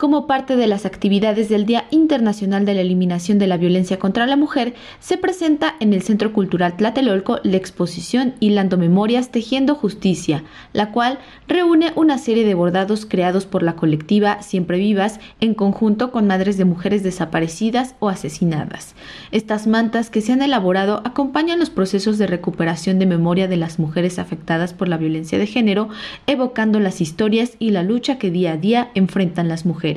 Como parte de las actividades del Día Internacional de la Eliminación de la Violencia contra la Mujer, se presenta en el Centro Cultural Tlatelolco la exposición Hilando Memorias Tejiendo Justicia, la cual reúne una serie de bordados creados por la colectiva Siempre Vivas en conjunto con madres de mujeres desaparecidas o asesinadas. Estas mantas que se han elaborado acompañan los procesos de recuperación de memoria de las mujeres afectadas por la violencia de género, evocando las historias y la lucha que día a día enfrentan las mujeres.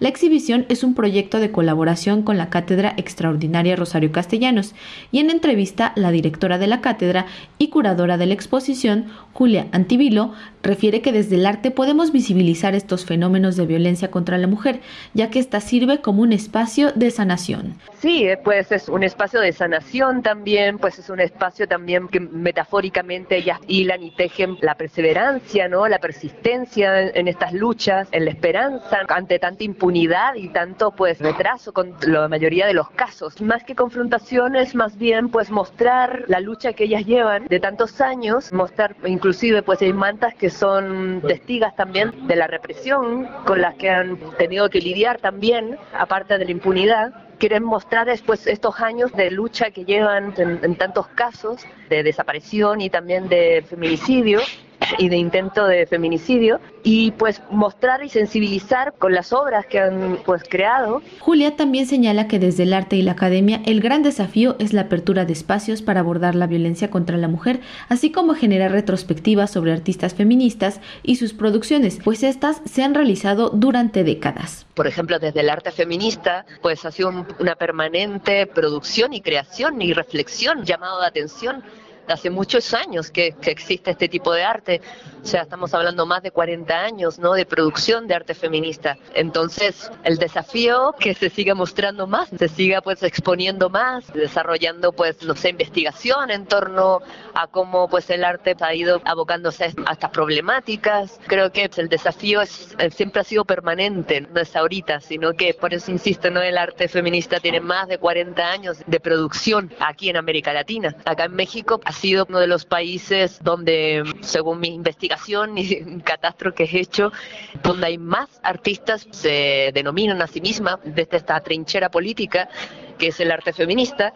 La exhibición es un proyecto de colaboración con la Cátedra Extraordinaria Rosario Castellanos y en entrevista la directora de la cátedra y curadora de la exposición, Julia Antivilo, refiere que desde el arte podemos visibilizar estos fenómenos de violencia contra la mujer, ya que ésta sirve como un espacio de sanación. Sí, eh, pues es un espacio de sanación también, pues es un espacio también que metafóricamente ellas hilan y tejen la perseverancia, ¿no? La persistencia en estas luchas, en la esperanza ante tanta impunidad y tanto pues retraso con la mayoría de los casos. Más que confrontación es más bien pues mostrar la lucha que ellas llevan de tantos años, mostrar inclusive pues hay mantas que son testigas también de la represión con las que han tenido que lidiar también, aparte de la impunidad. Quieren mostrar después estos años de lucha que llevan en, tantos casos de desaparición y también de feminicidio y de intento de feminicidio y pues mostrar y sensibilizar con las obras que han pues creado. Julia también señala que desde el arte y la academia el gran desafío es la apertura de espacios para abordar la violencia contra la mujer, así como generar retrospectivas sobre artistas feministas y sus producciones, pues estas se han realizado durante décadas. Por ejemplo, desde el arte feminista, pues ha sido una permanente producción y creación y reflexión llamado de atención hace muchos años que, existe este tipo de arte. O sea, estamos hablando más de 40 años, ¿no? De producción de arte feminista. Entonces, el desafío que se siga mostrando más, se siga pues exponiendo más, desarrollando pues, no sé, investigación en torno a cómo pues el arte ha ido abocándose a estas problemáticas. Creo que el desafío es, siempre ha sido permanente, no es ahorita, sino que por eso insisto, ¿no? El arte feminista tiene más de 40 años de producción aquí en América Latina. Acá en México ha sido uno de los países donde, según mi investigación y catastro que he hecho, donde hay más artistas se denominan a sí mismas desde esta trinchera política que es el arte feminista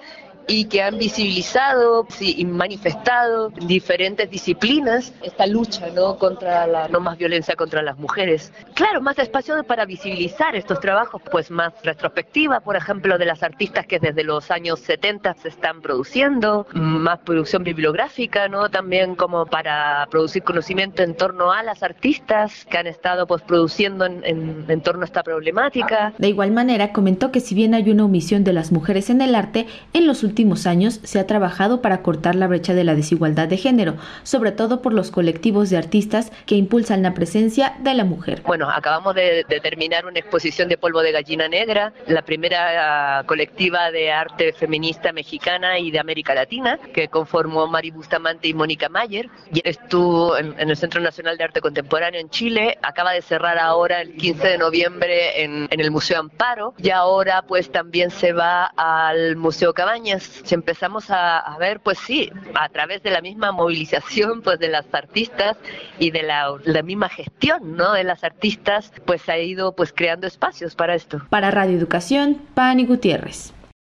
y que han visibilizado y manifestado diferentes disciplinas esta lucha ¿no? contra la no más violencia contra las mujeres. Claro, más espacio para visibilizar estos trabajos, pues más retrospectiva, por ejemplo, de las artistas que desde los años 70 se están produciendo, más producción bibliográfica, ¿no? También como para producir conocimiento en torno a las artistas que han estado pues produciendo en, en, en torno a esta problemática. De igual manera, comentó que si bien hay una omisión de las mujeres en el arte, en los últimos últimos años se ha trabajado para cortar la brecha de la desigualdad de género, sobre todo por los colectivos de artistas que impulsan la presencia de la mujer. Bueno, acabamos de, terminar una exposición de polvo de gallina negra, la primera uh, colectiva de arte feminista mexicana y de América Latina, que conformó Mari Bustamante y Mónica Mayer. Y estuvo en, el Centro Nacional de Arte Contemporáneo en Chile, acaba de cerrar ahora el 15 de noviembre en, en el Museo Amparo y ahora pues también se va al Museo Cabañas si empezamos a, ver, pues sí, a través de la misma movilización pues de las artistas y de la, la misma gestión ¿no? de las artistas, pues ha ido pues creando espacios para esto. Para Radio Educación, Pani Gutiérrez.